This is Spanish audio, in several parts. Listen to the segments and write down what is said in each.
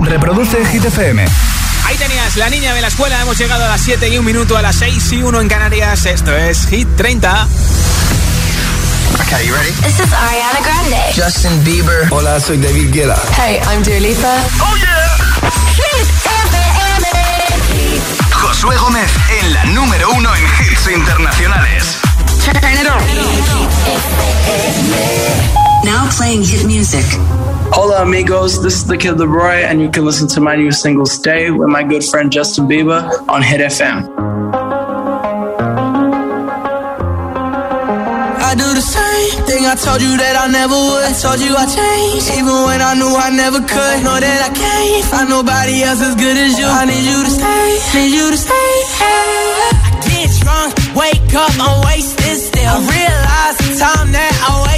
Reproduce Hit FM. Ahí tenías la niña de la escuela. Hemos llegado a las 7 y un minuto, a las 6 y 1 en Canarias. Esto es Hit 30. Okay, you ready? This is Ariana Grande. Justin Bieber. Hola, soy David Guetta. Hey, I'm Dua Lipa. Oh yeah. Hit FM. Josué Gómez en la número uno en hits internacionales. Turn it on. Now playing hit music. Hola amigos, this is the Kid Leroy, and you can listen to my new single "Stay" with my good friend Justin Bieber on Hit FM. I do the same thing I told you that I never would. I told you I changed, even when I knew I never could. Know that I can't find nobody else as good as you. I need you to stay, need you to stay. Hey. I get drunk, wake up, I'm wasted still. I realize the time that I wasted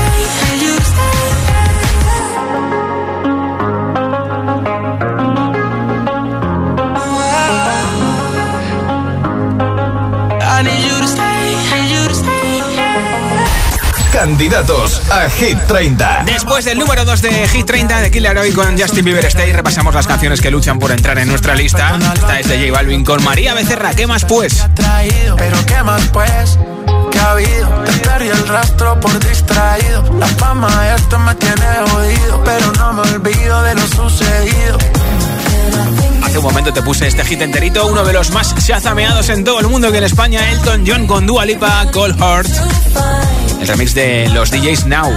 Candidatos a Hit 30. Después del número 2 de Hit 30 de Killer Hoy con Justin Bieber Stay, repasamos las canciones que luchan por entrar en nuestra lista. Esta es de J Balvin con María Becerra. ¿Qué más pues? traído, pero qué más pues, que ha habido, te perdí el rastro por distraído, la fama esto me tiene jodido, pero no me olvido de lo sucedido. Hace un momento te puse este hit enterito, uno de los más shazameados en todo el mundo que en España, Elton John con Dua Lipa, Cold Heart. El remix de los DJs Now.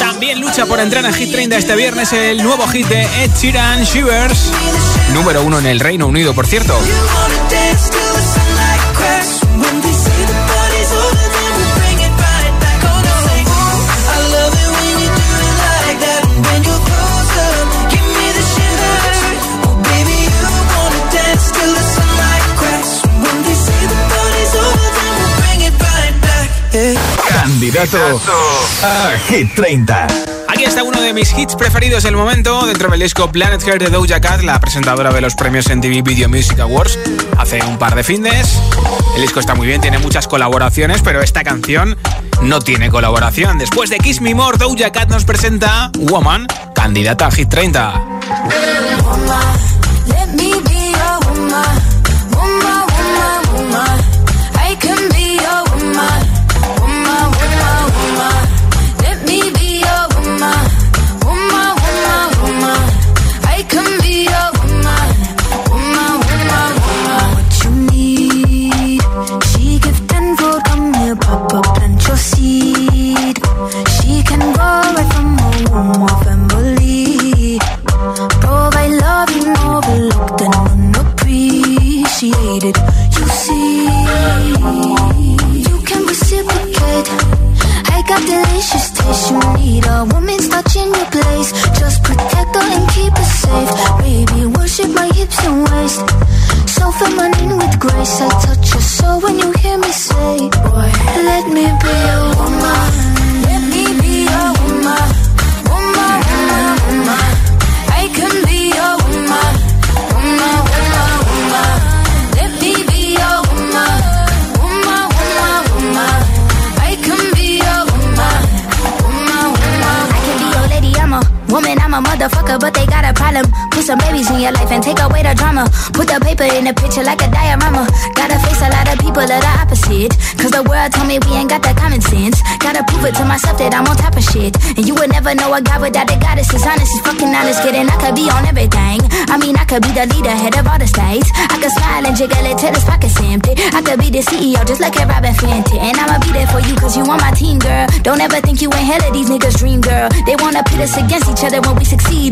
También lucha por entrar en Hit 30 este viernes el nuevo hit de Ed Sheeran, Shivers. Número uno en el Reino Unido, por cierto. A Hit 30. Aquí está uno de mis hits preferidos del momento dentro del disco Planet Hair de Doja Cat, la presentadora de los premios MTV Video Music Awards, hace un par de fines. El disco está muy bien, tiene muchas colaboraciones, pero esta canción no tiene colaboración. Después de Kiss Me More, Doja Cat nos presenta Woman, candidata a Hit 30. face. Just protect her and keep her safe. Baby, worship my hips and waist. So feminine with grace. I touch your soul when you hear me say, Boy, let me be your woman. fa Motherfucker, but they got a problem. Put some babies in your life and take away the drama. Put the paper in the picture like a diorama. Gotta face a lot of people that are opposite. Cause the world told me we ain't got that common sense. Gotta prove it to myself that I'm on top of shit. And you would never know a guy without a goddess is honest. He's fucking honest, kidding. I could be on everything. I mean, I could be the leader, head of all the states. I could smile and jiggle it till his pockets empty. I could be the CEO, just like a Robin Fenty. And I'ma be there for you, cause you on my team, girl. Don't ever think you ain't hell of these niggas' dream, girl. They wanna pit us against each other when we succeed,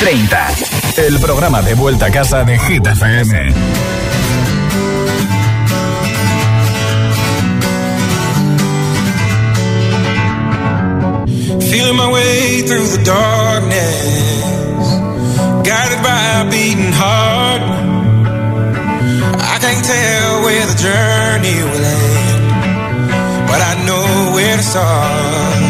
30. El programa de vuelta a casa de Hit FM. Feeling my way through the darkness, guided by a beating heart. I can't tell where the journey will end, but I know where to start.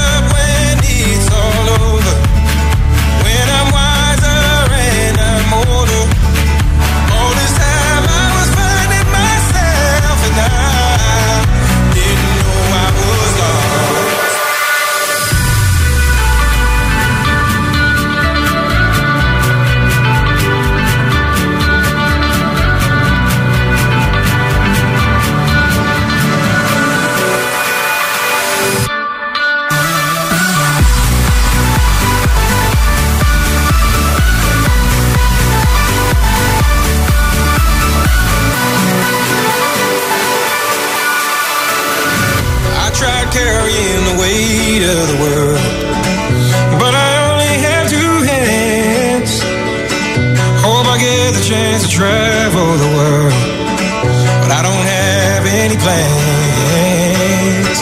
plans.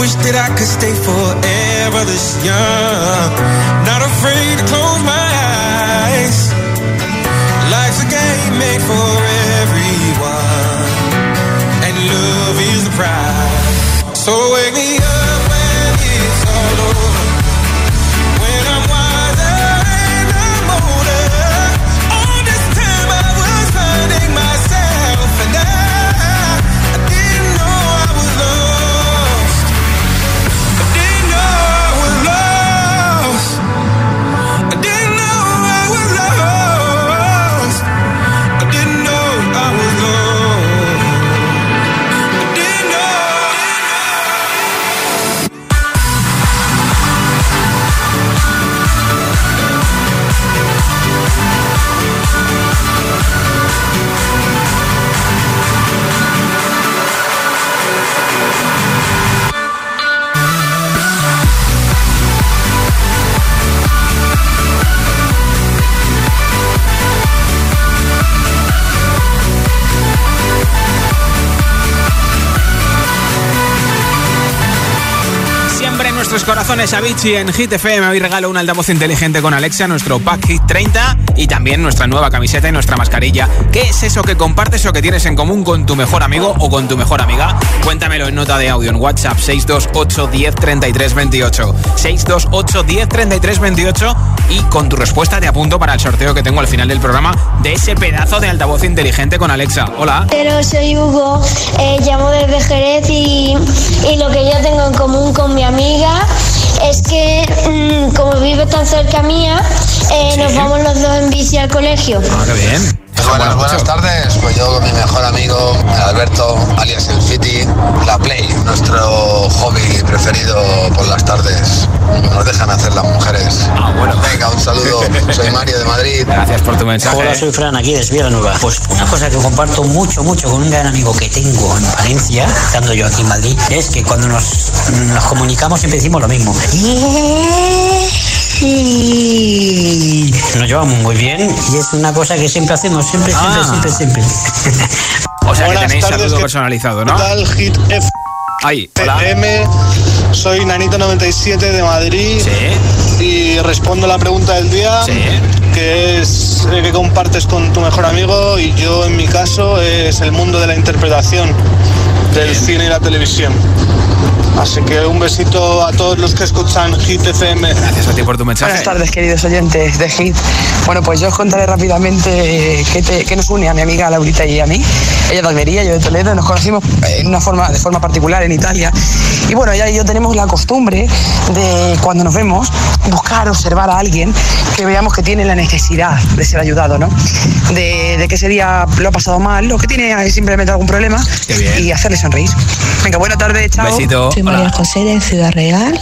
Wish that I could stay forever this young, corazones Avicii en Hit FM. Hoy regalo un altavoz inteligente con Alexa, nuestro pack Hit 30 y también nuestra nueva camiseta y nuestra mascarilla. ¿Qué es eso que compartes o que tienes en común con tu mejor amigo o con tu mejor amiga? Cuéntamelo en nota de audio en WhatsApp 628 10 33 28. 628 10 33 28 y con tu respuesta te apunto para el sorteo que tengo al final del programa de ese pedazo de altavoz inteligente con Alexa. Hola. Pero soy Hugo, eh, llamo desde Jerez y lo que yo tengo en común con mi amiga es que mm, como vive tan cerca mía, eh, nos vamos los dos en bici al colegio. Ah, qué bien. Buenas, buenas tardes. Pues yo con mi mejor amigo Alberto, alias el Fiti, la Play, nuestro hobby preferido por las tardes. Nos dejan hacer las mujeres. Ah, bueno. Venga, un saludo. Soy Mario de Madrid. Gracias por tu mensaje. Hola, soy Fran, aquí de Nueva. Pues una cosa que comparto mucho, mucho con un gran amigo que tengo en Valencia, estando yo aquí en Madrid, es que cuando nos, nos comunicamos siempre decimos lo mismo. Nos llevamos muy bien y es una cosa que siempre hacemos, siempre, siempre, Ah. siempre, siempre. O sea que Buenas tenéis tardes, saludo ¿qué personalizado, ¿no? ¿Qué tal, Hit Ahí, hola. FM? Soy Nanito97 de Madrid. Y respondo la pregunta del día. Que es eh, que compartes con tu mejor amigo. Y yo, en mi caso, es el mundo de la interpretación del cine y la televisión. Así que un besito a todos los que escuchan Hit FM. Gracias a ti por tu mensaje. Buenas tardes, queridos oyentes de Hit. Bueno, pues yo os contaré rápidamente qué, te- qué nos une a mi amiga Laurita y a mí. Ella de Almería, yo de Toledo. Nos conocimos en una forma, de forma particular en Italia. Y bueno, ella y yo tenemos la costumbre de, cuando nos vemos, buscar, observar a alguien que veamos que tiene la necesidad de ser ayudado, ¿no? De, de que ese día lo ha pasado mal o que tiene simplemente algún problema y hacerle sonreír. Venga, buena tarde, chao. Soy María José de Ciudad Real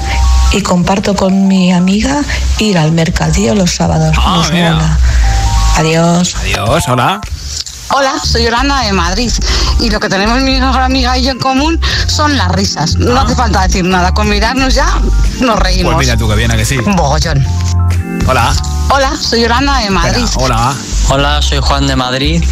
y comparto con mi amiga ir al mercadillo los sábados. Ah, Nos mola. Adiós. Adiós, hola. Hola, soy Yolanda de Madrid y lo que tenemos mi mejor amiga y yo en común son las risas. No hace falta decir nada, con mirarnos ya nos reímos. Pues mira tú que viene que sí. Un bogollón. Hola. Hola, soy Yolanda de Madrid. Hola. Hola, soy Juan de Madrid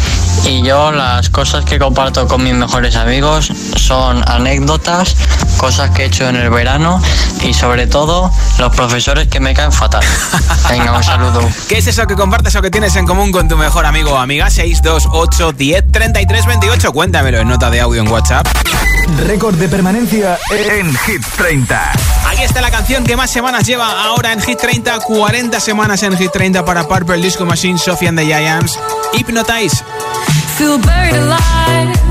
y yo las cosas que comparto con mis mejores amigos son anécdotas, cosas que he hecho en el verano y sobre todo los profesores que me caen fatal. Venga, un saludo. ¿Qué es eso que compartes o que tienes en común con tu mejor amigo o amiga? 628 10 33 28. Cuéntamelo en nota de audio en WhatsApp. Récord de permanencia en Hit 30. Aquí está la canción que más semanas lleva ahora en Hit 30. 40 semanas en Hit 30 para Purple Disco Machine, Sophie and the Giants. Hypnotize. Feel buried alive.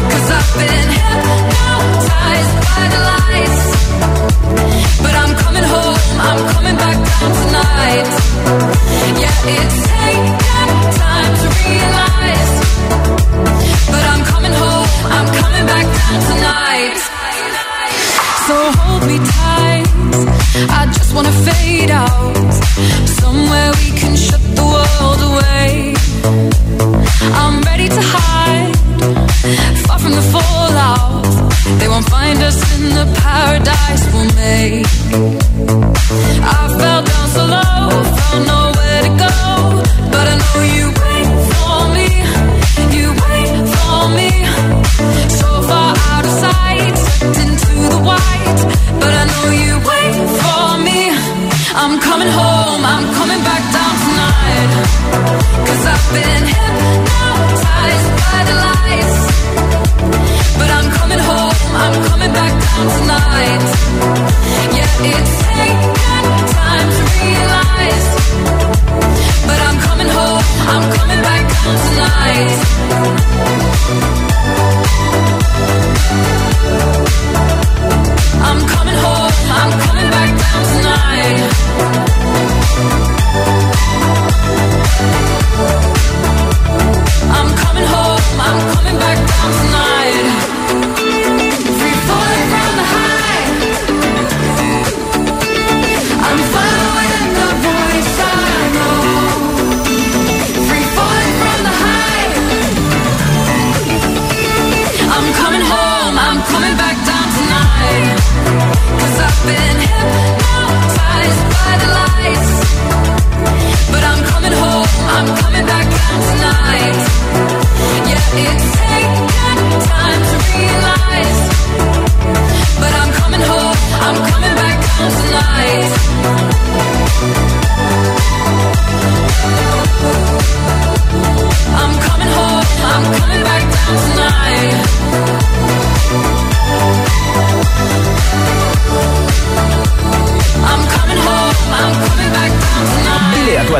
Cause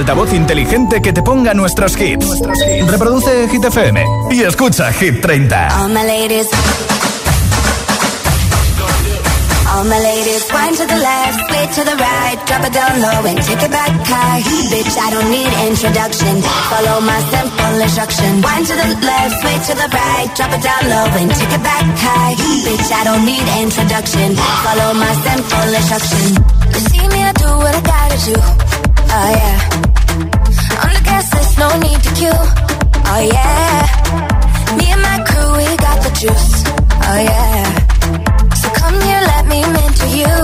altavoz inteligente que te ponga nuestros hits. Reproduce Hit FM y escucha Hit 30. All my ladies. All my ladies, wind to the left, sway to the right, drop it down low and take it back high. Bitch, I don't need introduction. Follow my simple instruction. Wind to the left, sway to the right, drop it down low and take it back high. Bitch, I don't need introduction. Follow my simple instruction. You see me, I do what I gotta do. Oh yeah. On the gas list, no need to queue. Oh yeah. Me and my crew, we got the juice. Oh yeah. So come here, let me mentor you.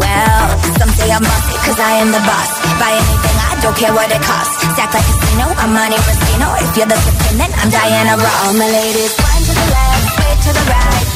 Well, some say I'm bossy, cause I am the boss. Buy anything, I don't care what it costs. Stack like a casino, I'm Monte Rustino. If you're the supreme, then I'm Diana Ross. My ladies, wind to the left, sway to the right.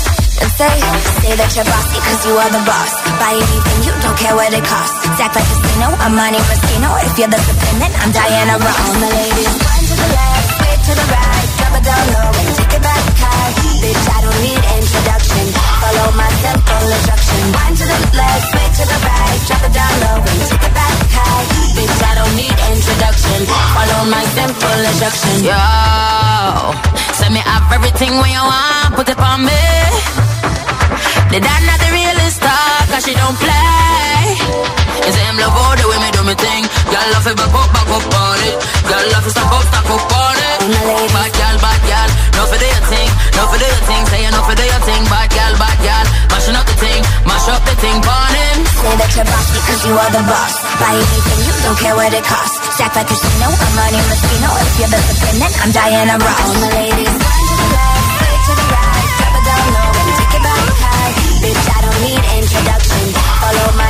And say, say that you're bossy cause you are the boss. Buy anything, you don't care what it costs. Act like a casino, I'm Monte Rustino. If you're the supreme, then I'm Diana Ross. All my ladies, one to the left, way to the right. Drop it down low and take it back high. Bitch, I don't need introduction. Follow my simple instruction. One to the left, way to the right. Drop it down low and take it back high. Bitch, I don't need introduction. Follow my simple instruction. Yo, send me up everything when you want, put it on me. The dad not the realest star, cause she don't play. You say I'm love all the way me do me thing. Girl love it, back up, back up on it. Girl love it, stop up, stop up on it. Bad girl, bad girl, no for do your thing, no for do your thing. Say you no for do your thing, bad girl, bad girl. Mashing up the thing, mash up the thing, burn him. Say that you're bossy cause you are the boss. Buy anything, you don't care what it costs. Stack like a casino, I'm Monte Rustino. If you're the supreme, then I'm Diana Ross. All my ladies, one to the left, way to the right. Drop it down low and take it back high. Bitch, I don't need introduction. Follow my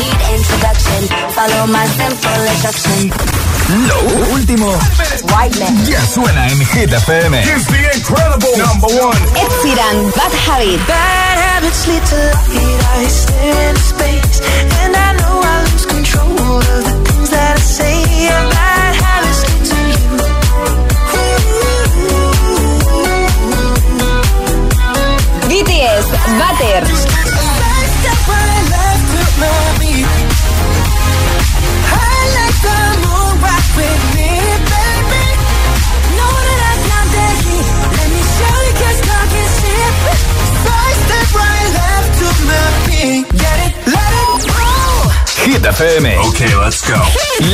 need introduction. Follow my simple instruction. Lo último ya suena en Hit FM. Here's the incredible number one. Ed Sheeran, Bad Habit. Bad habits lead to light. I stare into space, and I know I lose control of the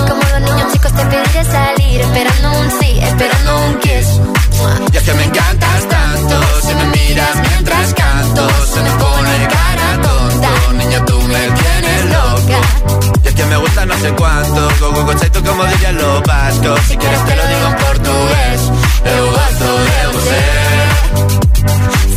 Como los niños chicos te pediré salir, esperando un sí, esperando un kiss. Y es que me encantas tanto, si me miras mientras canto, se me pone cara tonto, niña tú me tienes loca. Y es que me gusta no sé cuánto, gogo conceito como dirían los vascos, si quieres te lo digo en portugués, eu gosto de.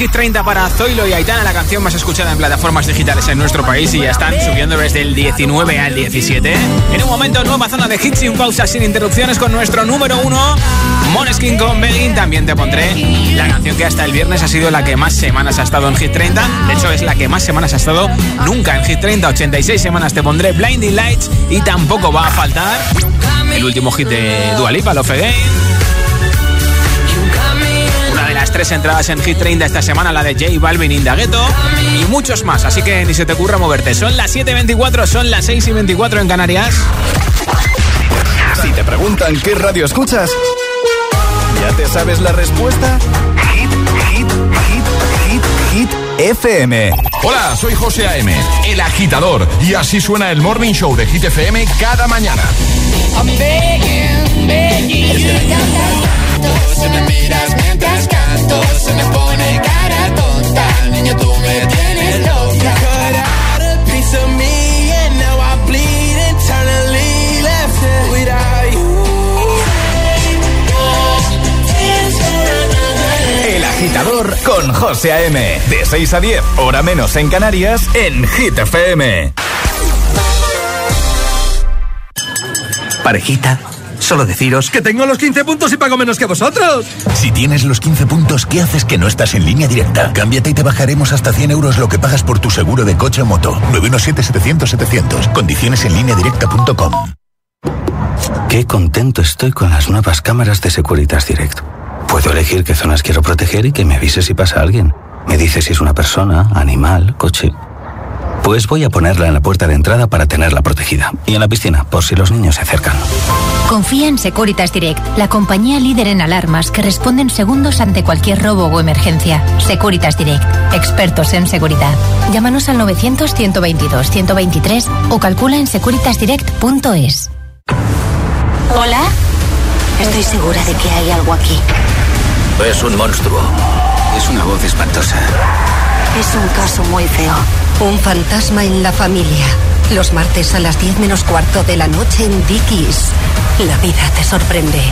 Hit 30 para Zoilo y Aitana, la canción más escuchada en plataformas digitales en nuestro país y ya están subiendo desde el 19 al 17. En un momento, nueva zona de hits sin pausa, sin interrupciones con nuestro número uno, Moneskin con Begging. También te pondré la canción que hasta el viernes ha sido la que más semanas ha estado en Hit 30. De hecho, es la que más semanas ha estado nunca en Hit 30. 86 semanas te pondré Blinding Lights y tampoco va a faltar el último hit de Dua Lipa, Love Tres entradas en Hit 30 esta semana, la de J Balvin Indagueto y muchos más, así que ni se te ocurra moverte. Son las 7.24, son las 6.24 en Canarias. Si te preguntan qué radio escuchas, ¿ya te sabes la respuesta? Hit, hit, hit, hit, hit, FM. Hola, soy José A.M., el agitador, y así suena el Morning Show de Hit FM cada mañana. I'm begging, begging you. Si me miras mientras canto, se me pone cara tonta. Niña, tú me tienes loca. Cut out a piece of me and now I bleed internally. Left it without you. El agitador con José A.M. De 6 a 10, hora menos en Canarias, en Hit FM. Parejita, solo deciros que tengo los 15 puntos y pago menos que vosotros. Si tienes los 15 puntos, ¿qué haces que no estás en línea directa? Cámbiate y te bajaremos hasta 100 euros lo que pagas por tu seguro de coche o moto. 917-700-700. Condiciones en línea directa.com. Qué contento estoy con las nuevas cámaras de Securitas Direct. Puedo elegir qué zonas quiero proteger y que me avise si pasa alguien. Me dice si es una persona, animal, coche. Pues voy a ponerla en la puerta de entrada para tenerla protegida. Y en la piscina, por si los niños se acercan. Confía en Securitas Direct, la compañía líder en alarmas que responde en segundos ante cualquier robo o emergencia. Securitas Direct, expertos en seguridad. Llámanos al 900-122-123 o calcula en securitasdirect.es. Hola. Estoy segura de que hay algo aquí. Es un monstruo. Es una voz espantosa. Es un caso muy feo. Un fantasma en la familia. Los martes a las 10 menos cuarto de la noche en Dickies. La vida te sorprende.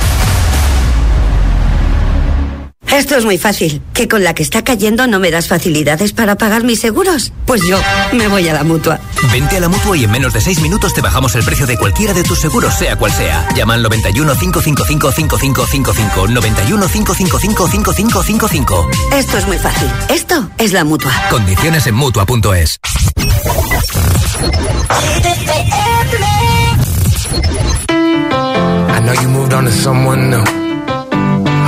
Esto es muy fácil. ¿Que con la que está cayendo no me das facilidades para pagar mis seguros? Pues yo me voy a la mutua. Vente a la mutua y en menos de 6 minutos te bajamos el precio de cualquiera de tus seguros, sea cual sea. Llama al 91 555 5555. 91 555 5555. Esto es muy fácil. Esto es la mutua. Condiciones en mutua.es. I know you moved on to someone new.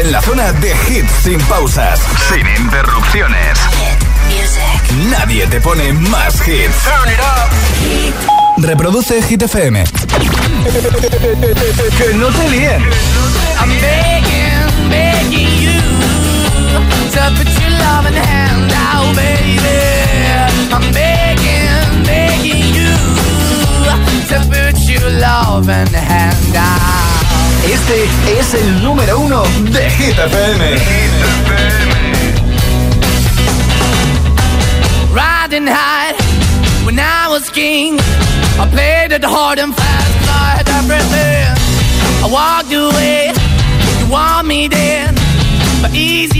en la zona de hits sin pausas, sin interrupciones. Nadie te pone más hits. Reproduce Hit FM. que no te líen. I'm begging, begging you to put your love in the hand out, baby. I'm begging, begging you to put your love in the hand out. Este es el número uno de Hit FM. Riding high when I was king. I played it hard and fast, I had everything. I walked away, you want me then. But easy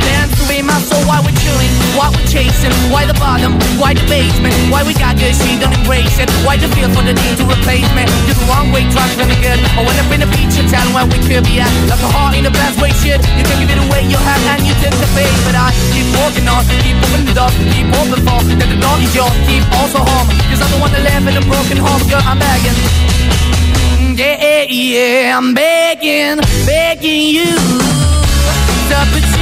be my soul. Why we're chilling, why we're chasing, why the bottom, why the basement, why we got good, she don't embrace it. Why the feel for the need to replace me? You're the wrong way, trying to good. I went up in a feature town where we could be at. Like a heart in the best way, shit. You can give it away, you have, and you took the bait. But I keep walking on, keep moving the door, keep open for that the door is yours, keep also home. Cause I'm the one that live in a broken home, girl, I'm begging. Yeah, yeah, to baby. I'm begging, begging you to put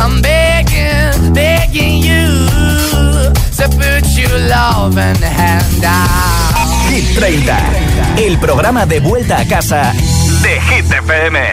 I'm begging, begging you to put your love and hand out. Hit 30, el programa de vuelta a casa de Hit FM.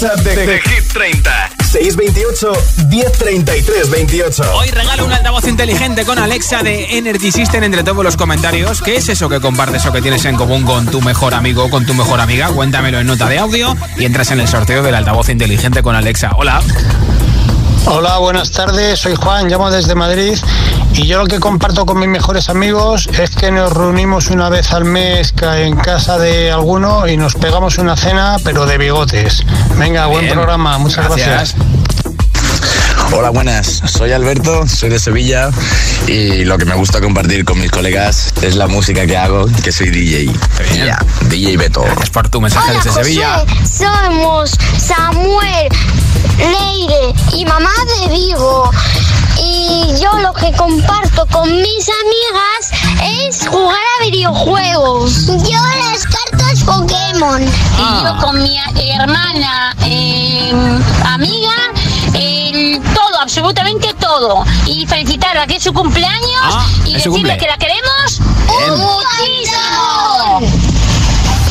WhatsApp de, de Hit 30. 628 1033 28. Hoy regalo un altavoz inteligente con Alexa de Energy System entre todos los comentarios. ¿Qué es eso que compartes o que tienes en común con tu mejor amigo o con tu mejor amiga? Cuéntamelo en nota de audio y entras en el sorteo del altavoz inteligente con Alexa. Hola. Hola, buenas tardes. Soy Juan, llamo desde Madrid y yo lo que comparto con mis mejores amigos es que nos reunimos una vez al mes en casa de alguno y nos pegamos una cena, pero de bigotes. Venga, buen programa, muchas gracias. Hola, buenas. Soy Alberto, soy de Sevilla y lo que me gusta compartir con mis colegas es la música que hago, que soy DJ. Ya, DJ Beto. Es por tu mensaje Hola, José. Somos Samuel, Leire y mamá de Vigo. Y yo lo que comparto con mis amigas es jugar a videojuegos. Yo las cartas Pokémon. Y yo con mi hermana eh, amiga, todo, absolutamente todo. Y felicitarla que es su cumpleaños Ah, y decirle cumple. que la queremos Bien. muchísimo.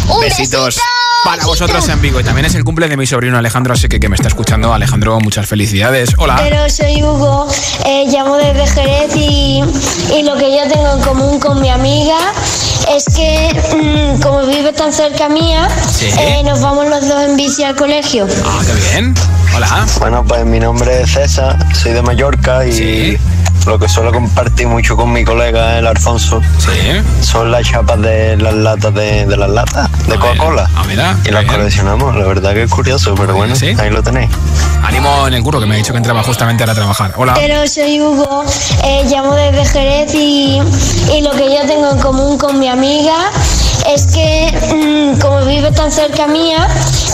Un Besitos para vosotros en Vigo. Y también es el cumple de mi sobrino Alejandro, así que que me está escuchando. Alejandro, muchas felicidades. Hola. Pero soy Hugo, eh, llamo desde Jerez y, y lo que yo tengo en común con mi amiga es que mm, como vive tan cerca mía, Sí. eh, nos vamos los dos en bici al colegio. Ah, qué bien. Hola. Bueno, pues mi nombre es César, soy de Mallorca y lo que suelo compartir mucho con mi colega, el Alfonso, son las chapas de las latas de, de las latas de Coca-Cola. Ah, mira, y las coleccionamos. La verdad que es curioso, pero bueno, ahí lo tenéis. Ánimo en el curro, que me ha dicho que entraba justamente ahora a trabajar. Hola. Pero soy Hugo, eh, llamo desde Jerez y, y lo que yo tengo en común con mi amiga es que mm, como vive tan cerca mía,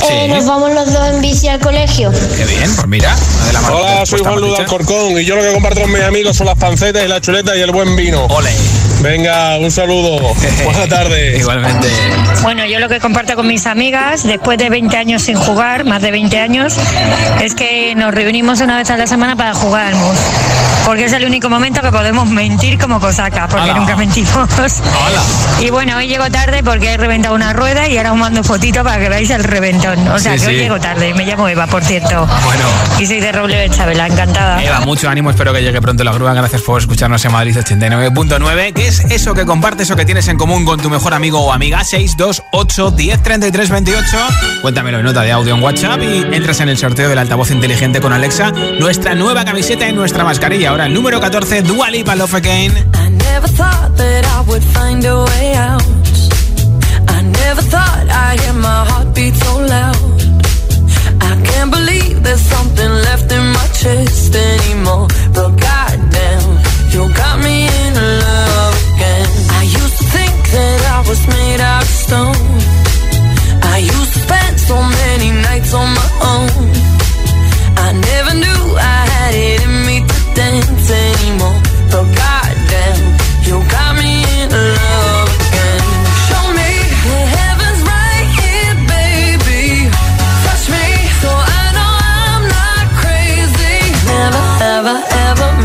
eh, nos vamos los dos en bici al colegio. Qué bien, pues mira. de las Hola, soy Juan más Luda dichas. Corcón y yo lo que comparto con mis amigos son las pancetas y la chuleta y el buen vino. Ole. Venga, un saludo. Buenas tardes. Igualmente. Bueno, yo lo que comparto con mis amigas, después de 20 años sin jugar, más de 20 años, es que nos reunimos una vez a la semana para jugar al mus. Porque es el único momento que podemos mentir como cosaca, porque nunca mentimos. Y bueno, hoy llego tarde porque he reventado una rueda y ahora os mando fotito para que veáis el reventón. O sea, Sí, que hoy sí. llego tarde. Me llamo Eva, por cierto. Bueno. Y soy de Roble de Chabela, encantada. Eva, mucho ánimo, espero que llegue pronto la grúa. Gracias por escucharnos en Madrid 89.9. ¿Qué es eso que compartes o que tienes en común con tu mejor amigo o amiga? 628 10 33 28. Cuéntamelo en nota de audio en WhatsApp y entras en el sorteo del altavoz inteligente con Alexa. Nuestra nueva camiseta y nuestra mascarilla. Ahora el número 14, Dua Lipa Love Again. I never thought that I would find a way out. I never thought I'd hear my heartbeat so loud. I can't believe there's something left in my chest anymore. But goddamn, you got me was made out of stone. I used to spend so many nights on my own. I never knew I had it in me to dance anymore. Goddamn,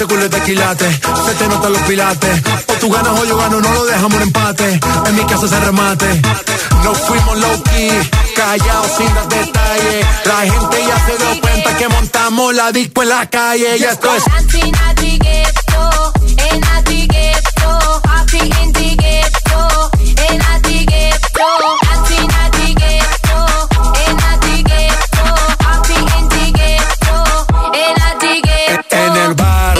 Ese culo se te notan los pilates. O tú ganas o yo gano, no lo dejamos en empate. En mi casa se remate. Nos fuimos low key, callados sin dar detalles. La gente ya se dio cuenta que montamos la disco en la calle. Y esto es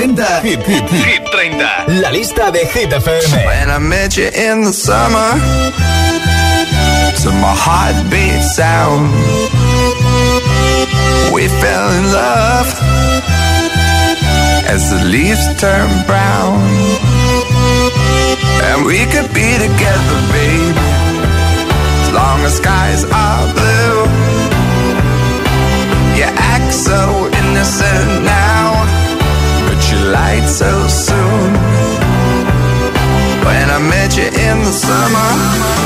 Gómez representa Hit, Hit, Hit 30, la lista de Hit FM. When I met you in the summer, to my heartbeat sound, we fell in love as the leaves turn brown, and we could be together, baby, as long as skies are blue. You act so innocent now, lied so soon. When I met you in the summer.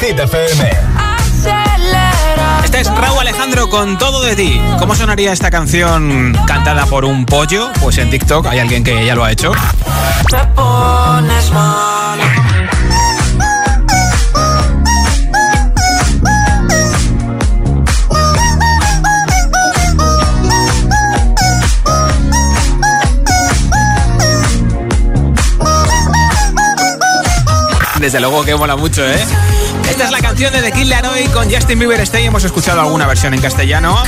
Hit FM. Este es Raúl Alejandro con Todo de ti. ¿Cómo sonaría esta canción cantada por un pollo? Pues en TikTok hay alguien que ya lo ha hecho. Te pones mal. Desde luego que mola mucho, ¿eh? Esta es la canción de The Kid Laroi con Justin Bieber Stay. Hemos escuchado alguna versión en castellano.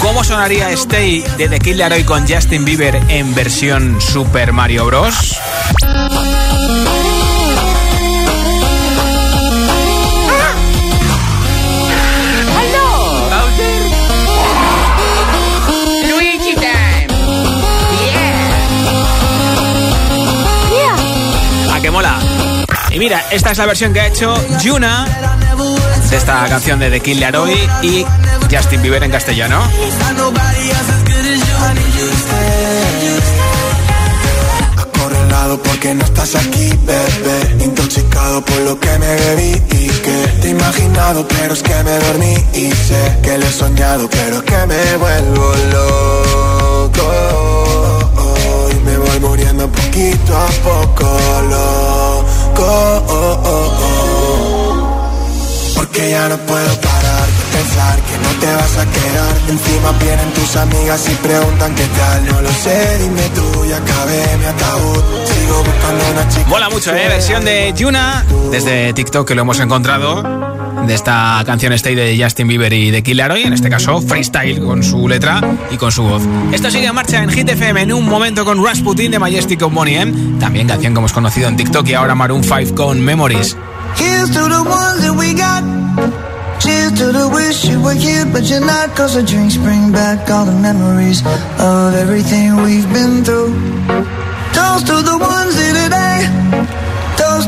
¿Cómo sonaría Stay de The Kid Laroi con Justin Bieber en versión Super Mario Bros? Mira, esta es la versión que ha hecho Yuna de esta canción de The Kid Laroi y Justin Bieber en castellano. Porque no estás aquí, bebé. Intoxicado por lo que me bebí y que Te he imaginado pero es que me dormí Y sé que lo he soñado pero es que me vuelvo loco. Y me voy muriendo poquito a poco loco Porque ya no puedo parar de pensar que no te vas a quedar. Encima vienen tus amigas y preguntan qué tal. No lo sé, dime tú y acabé mi ataúd. Sigo buscando una chica Mola mucho, ¿eh? Versión de Yuna desde TikTok que lo hemos encontrado. De esta canción Stay de Justin Bieber y de Kid Laroi, en este caso freestyle con su letra y con su voz. Esto sigue en marcha en Hit FM en un momento con Rasputin de Majestic of Money. También canción que hemos conocido en TikTok y ahora Maroon 5 con Memories. Here's to the ones that we got. To the wish you were here, but you're not. Cause the bring back all the memories of everything we've been through. The ones.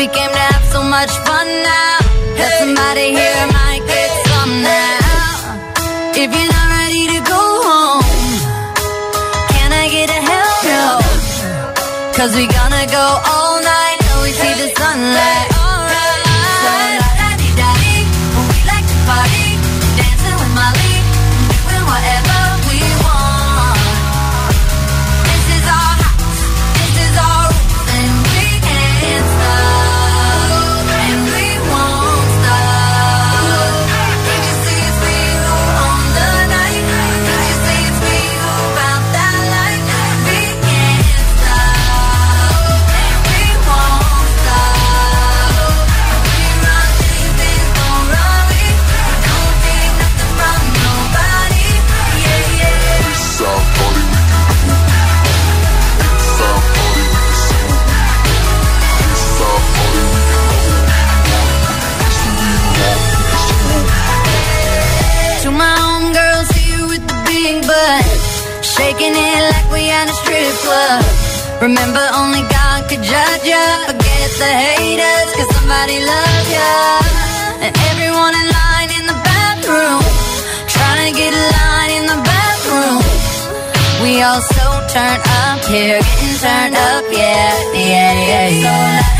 we came to have so much fun now. Hey, that somebody hey, here might hey, get some now. If you're not ready to go home, can I get a hell no? Cause we gonna go all night till we see the sunlight. Remember, only God could judge ya. Forget the haters, cause somebody loves ya. And everyone in line in the bathroom, trying to get a line in the bathroom. We all so turned up here, getting turned up, yeah, yeah, yeah, yeah. So